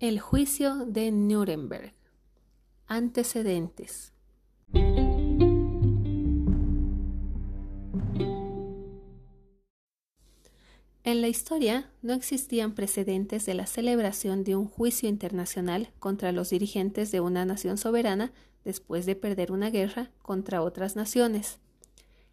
El juicio de Nuremberg. Antecedentes. En la historia no existían precedentes de la celebración de un juicio internacional contra los dirigentes de una nación soberana después de perder una guerra contra otras naciones.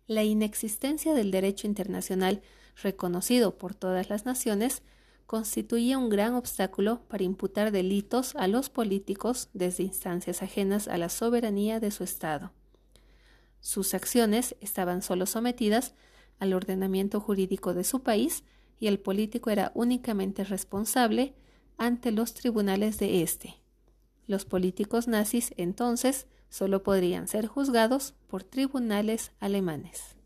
La inexistencia del derecho internacional reconocido por todas las naciones constituía un gran obstáculo para imputar delitos a los políticos desde instancias ajenas a la soberanía de su Estado. Sus acciones estaban solo sometidas al ordenamiento jurídico de su país y el político era únicamente responsable ante los tribunales de éste. Los políticos nazis entonces solo podrían ser juzgados por tribunales alemanes.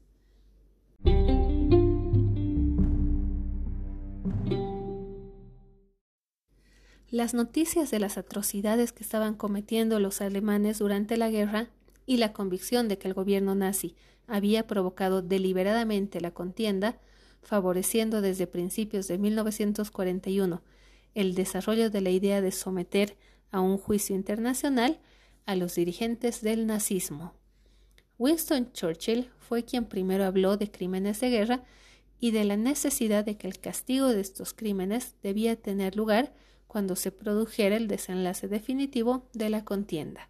Las noticias de las atrocidades que estaban cometiendo los alemanes durante la guerra y la convicción de que el gobierno nazi había provocado deliberadamente la contienda, favoreciendo desde principios de 1941 el desarrollo de la idea de someter a un juicio internacional a los dirigentes del nazismo. Winston Churchill fue quien primero habló de crímenes de guerra y de la necesidad de que el castigo de estos crímenes debía tener lugar cuando se produjera el desenlace definitivo de la contienda.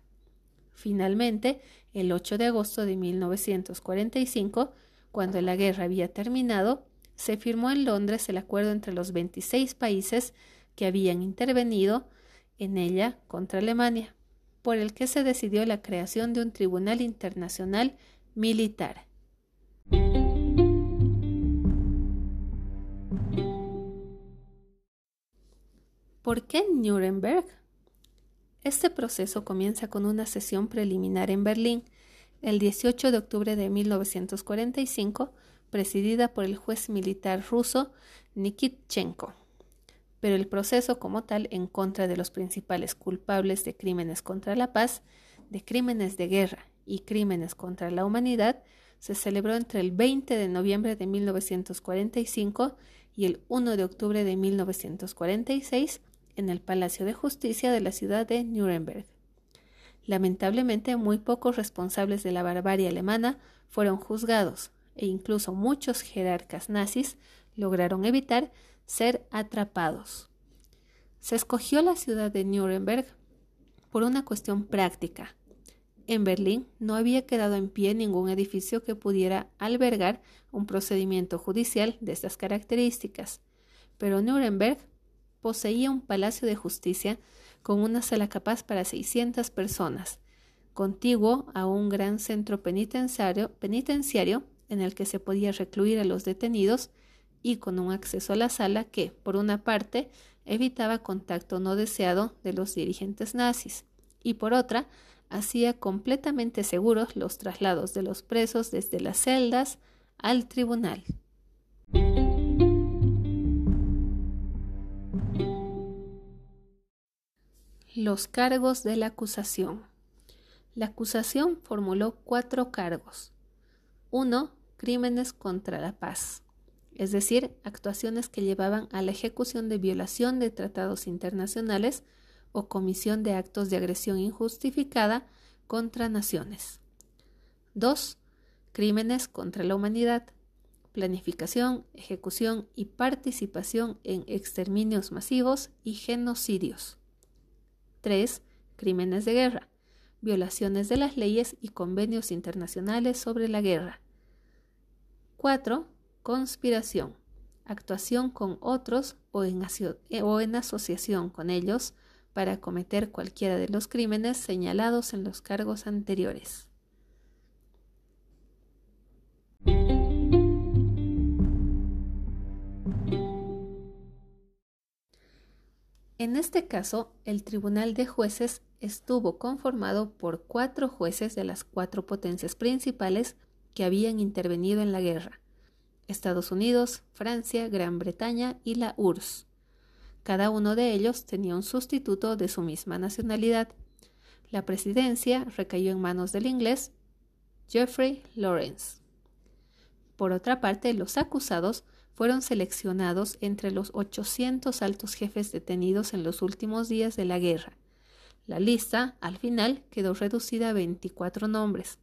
Finalmente, el 8 de agosto de 1945, cuando la guerra había terminado, se firmó en Londres el acuerdo entre los 26 países que habían intervenido en ella contra Alemania, por el que se decidió la creación de un tribunal internacional militar. ¿Por qué Nuremberg? Este proceso comienza con una sesión preliminar en Berlín, el 18 de octubre de 1945, presidida por el juez militar ruso Nikitchenko. Pero el proceso como tal en contra de los principales culpables de crímenes contra la paz, de crímenes de guerra y crímenes contra la humanidad se celebró entre el 20 de noviembre de 1945 y el 1 de octubre de 1946 en el Palacio de Justicia de la ciudad de Nuremberg. Lamentablemente, muy pocos responsables de la barbarie alemana fueron juzgados, e incluso muchos jerarcas nazis lograron evitar ser atrapados. Se escogió la ciudad de Nuremberg por una cuestión práctica. En Berlín no había quedado en pie ningún edificio que pudiera albergar un procedimiento judicial de estas características, pero Nuremberg poseía un palacio de justicia con una sala capaz para 600 personas, contiguo a un gran centro penitenciario, penitenciario en el que se podía recluir a los detenidos y con un acceso a la sala que, por una parte, evitaba contacto no deseado de los dirigentes nazis y por otra, hacía completamente seguros los traslados de los presos desde las celdas al tribunal. Los cargos de la acusación. La acusación formuló cuatro cargos. 1. Crímenes contra la paz, es decir, actuaciones que llevaban a la ejecución de violación de tratados internacionales o comisión de actos de agresión injustificada contra naciones. 2. Crímenes contra la humanidad, planificación, ejecución y participación en exterminios masivos y genocidios. 3. Crímenes de guerra, violaciones de las leyes y convenios internacionales sobre la guerra. 4. Conspiración, actuación con otros o en, o en asociación con ellos para cometer cualquiera de los crímenes señalados en los cargos anteriores. En este caso, el Tribunal de Jueces estuvo conformado por cuatro jueces de las cuatro potencias principales que habían intervenido en la guerra, Estados Unidos, Francia, Gran Bretaña y la URSS. Cada uno de ellos tenía un sustituto de su misma nacionalidad. La presidencia recayó en manos del inglés Geoffrey Lawrence. Por otra parte, los acusados fueron seleccionados entre los 800 altos jefes detenidos en los últimos días de la guerra. La lista, al final, quedó reducida a 24 nombres,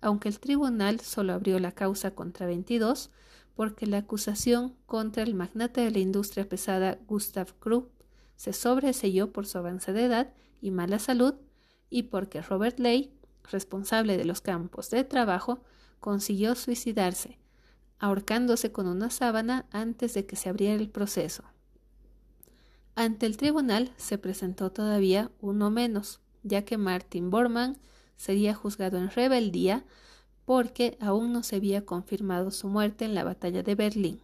aunque el tribunal solo abrió la causa contra 22 porque la acusación contra el magnate de la industria pesada Gustav Krupp se sobreselló por su avanzada edad y mala salud y porque Robert Ley, responsable de los campos de trabajo, consiguió suicidarse, ahorcándose con una sábana antes de que se abriera el proceso. Ante el tribunal se presentó todavía uno menos, ya que Martin Bormann sería juzgado en rebeldía porque aún no se había confirmado su muerte en la batalla de Berlín.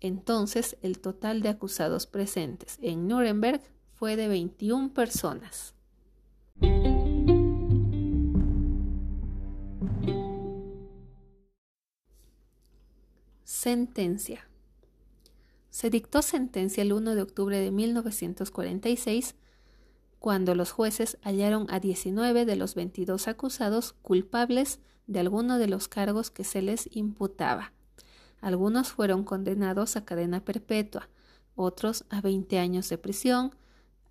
Entonces el total de acusados presentes en Nuremberg fue de 21 personas. Sentencia. Se dictó sentencia el 1 de octubre de 1946, cuando los jueces hallaron a 19 de los 22 acusados culpables de alguno de los cargos que se les imputaba. Algunos fueron condenados a cadena perpetua, otros a 20 años de prisión,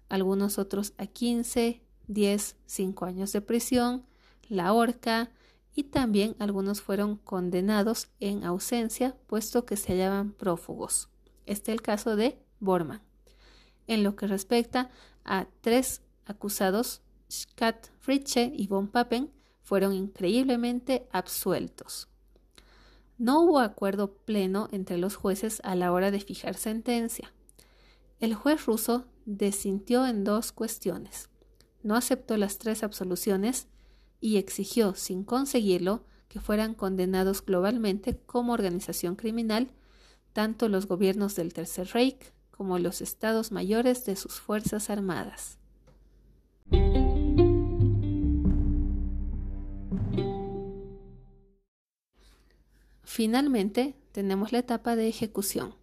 algunos otros a 15, 10, 5 años de prisión, la horca, y también algunos fueron condenados en ausencia, puesto que se hallaban prófugos. Este es el caso de Bormann. En lo que respecta a tres acusados, Scott Fritze y von Papen fueron increíblemente absueltos. No hubo acuerdo pleno entre los jueces a la hora de fijar sentencia. El juez ruso desintió en dos cuestiones. No aceptó las tres absoluciones y exigió, sin conseguirlo, que fueran condenados globalmente como organización criminal tanto los gobiernos del Tercer Reich como los estados mayores de sus fuerzas armadas. Finalmente, tenemos la etapa de ejecución.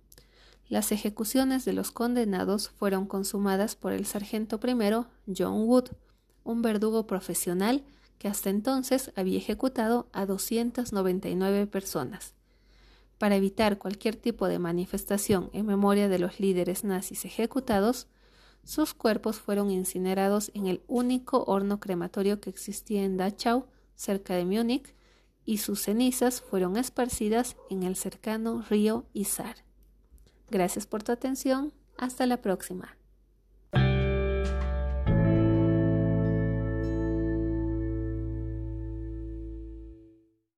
Las ejecuciones de los condenados fueron consumadas por el sargento primero John Wood, un verdugo profesional que hasta entonces había ejecutado a 299 personas. Para evitar cualquier tipo de manifestación en memoria de los líderes nazis ejecutados, sus cuerpos fueron incinerados en el único horno crematorio que existía en Dachau, cerca de Múnich, y sus cenizas fueron esparcidas en el cercano río Isar. Gracias por tu atención. Hasta la próxima.